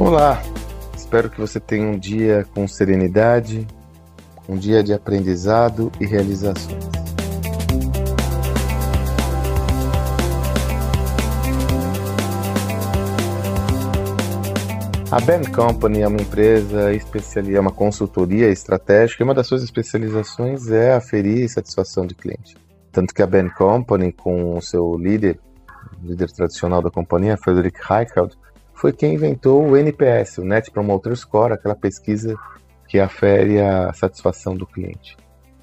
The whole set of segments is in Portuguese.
Olá, espero que você tenha um dia com serenidade, um dia de aprendizado e realizações. A Ben Company é uma empresa especializada, é uma consultoria estratégica e uma das suas especializações é aferir satisfação de cliente. Tanto que a Ben Company, com o seu líder, líder tradicional da companhia, Frederick Reichelt, foi quem inventou o NPS, o Net Promoter Score, aquela pesquisa que afere a satisfação do cliente.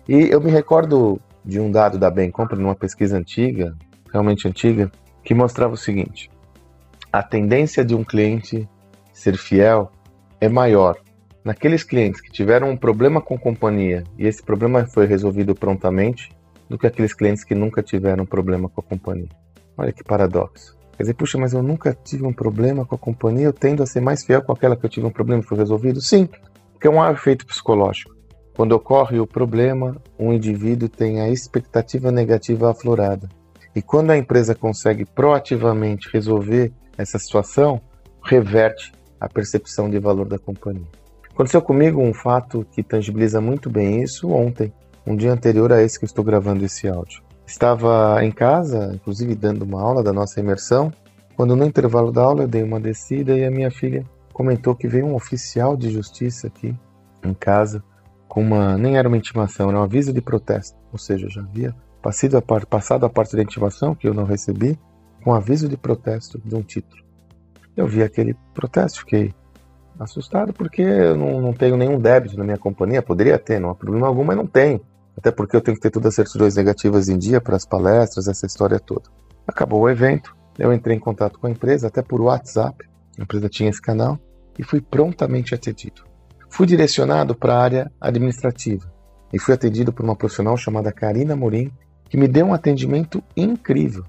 E eu me recordo de um dado da Bain Company, numa pesquisa antiga, realmente antiga, que mostrava o seguinte: a tendência de um cliente ser fiel é maior naqueles clientes que tiveram um problema com a companhia e esse problema foi resolvido prontamente do que aqueles clientes que nunca tiveram problema com a companhia. Olha que paradoxo. Quer dizer, puxa, mas eu nunca tive um problema com a companhia, eu tendo a ser mais fiel com aquela que eu tive um problema e foi resolvido? Sim, porque é um efeito psicológico. Quando ocorre o problema, um indivíduo tem a expectativa negativa aflorada. E quando a empresa consegue proativamente resolver essa situação, reverte a percepção de valor da companhia. Aconteceu comigo um fato que tangibiliza muito bem isso ontem, um dia anterior a esse que eu estou gravando esse áudio. Estava em casa, inclusive dando uma aula da nossa imersão, quando no intervalo da aula eu dei uma descida e a minha filha comentou que veio um oficial de justiça aqui em casa com uma nem era uma intimação, era um aviso de protesto, ou seja, já havia passado a parte, passado a parte da intimação que eu não recebi, com um aviso de protesto de um título. Eu vi aquele protesto, fiquei assustado porque eu não, não tenho nenhum débito na minha companhia, poderia ter, não há problema algum, mas não tenho até porque eu tenho que ter todas as certidões negativas em dia para as palestras, essa história toda. Acabou o evento, eu entrei em contato com a empresa, até por WhatsApp, a empresa tinha esse canal, e fui prontamente atendido. Fui direcionado para a área administrativa e fui atendido por uma profissional chamada Karina Morim, que me deu um atendimento incrível.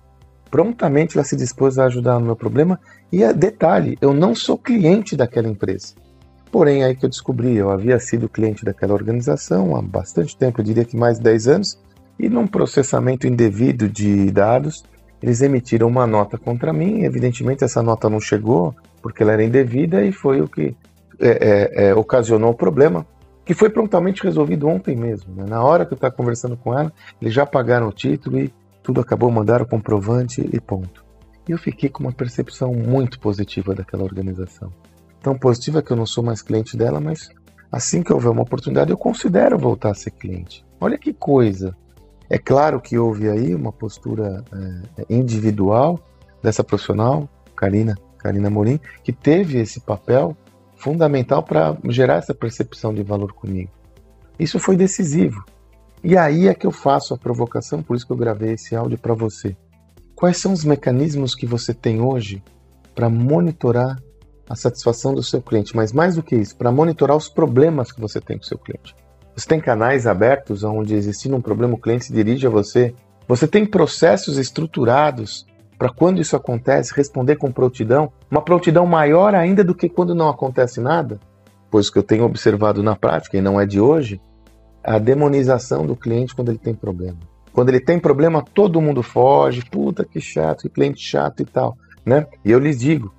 Prontamente ela se dispôs a ajudar no meu problema e, detalhe, eu não sou cliente daquela empresa. Porém, aí que eu descobri, eu havia sido cliente daquela organização há bastante tempo, eu diria que mais de 10 anos, e num processamento indevido de dados, eles emitiram uma nota contra mim. Evidentemente, essa nota não chegou porque ela era indevida e foi o que é, é, é, ocasionou o problema, que foi prontamente resolvido ontem mesmo. Né? Na hora que eu estava conversando com ela, eles já pagaram o título e tudo acabou, mandaram o comprovante e ponto. E eu fiquei com uma percepção muito positiva daquela organização tão positiva que eu não sou mais cliente dela, mas assim que houver uma oportunidade eu considero voltar a ser cliente. Olha que coisa! É claro que houve aí uma postura é, individual dessa profissional, Karina, Karina Morim, que teve esse papel fundamental para gerar essa percepção de valor comigo. Isso foi decisivo. E aí é que eu faço a provocação, por isso que eu gravei esse áudio para você. Quais são os mecanismos que você tem hoje para monitorar a satisfação do seu cliente, mas mais do que isso, para monitorar os problemas que você tem com o seu cliente. Você tem canais abertos onde existindo um problema, o cliente se dirige a você. Você tem processos estruturados para quando isso acontece, responder com prontidão, uma prontidão maior ainda do que quando não acontece nada, pois que eu tenho observado na prática e não é de hoje, a demonização do cliente quando ele tem problema. Quando ele tem problema, todo mundo foge, puta que chato, que cliente chato e tal, né? E eu lhes digo,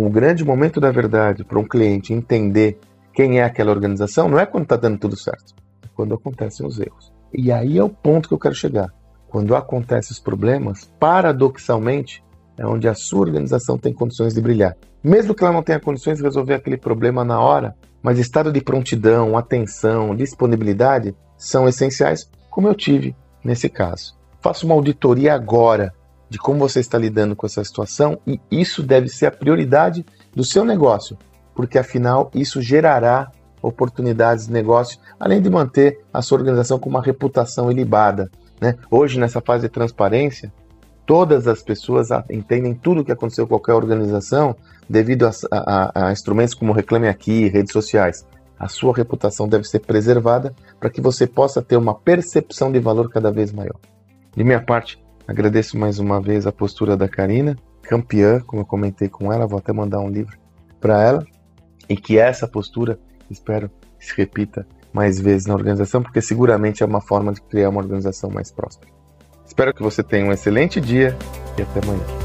um grande momento da verdade para um cliente entender quem é aquela organização não é quando está dando tudo certo, é quando acontecem os erros. E aí é o ponto que eu quero chegar. Quando acontecem os problemas, paradoxalmente, é onde a sua organização tem condições de brilhar. Mesmo que ela não tenha condições de resolver aquele problema na hora, mas estado de prontidão, atenção, disponibilidade são essenciais, como eu tive nesse caso. Faça uma auditoria agora de como você está lidando com essa situação e isso deve ser a prioridade do seu negócio, porque afinal isso gerará oportunidades de negócio, além de manter a sua organização com uma reputação ilibada. Né? Hoje, nessa fase de transparência, todas as pessoas entendem tudo o que aconteceu com qualquer organização devido a, a, a instrumentos como Reclame Aqui, redes sociais. A sua reputação deve ser preservada para que você possa ter uma percepção de valor cada vez maior. De minha parte, Agradeço mais uma vez a postura da Karina, campeã, como eu comentei com ela, vou até mandar um livro para ela, e que essa postura, espero, se repita mais vezes na organização, porque seguramente é uma forma de criar uma organização mais próspera. Espero que você tenha um excelente dia e até amanhã.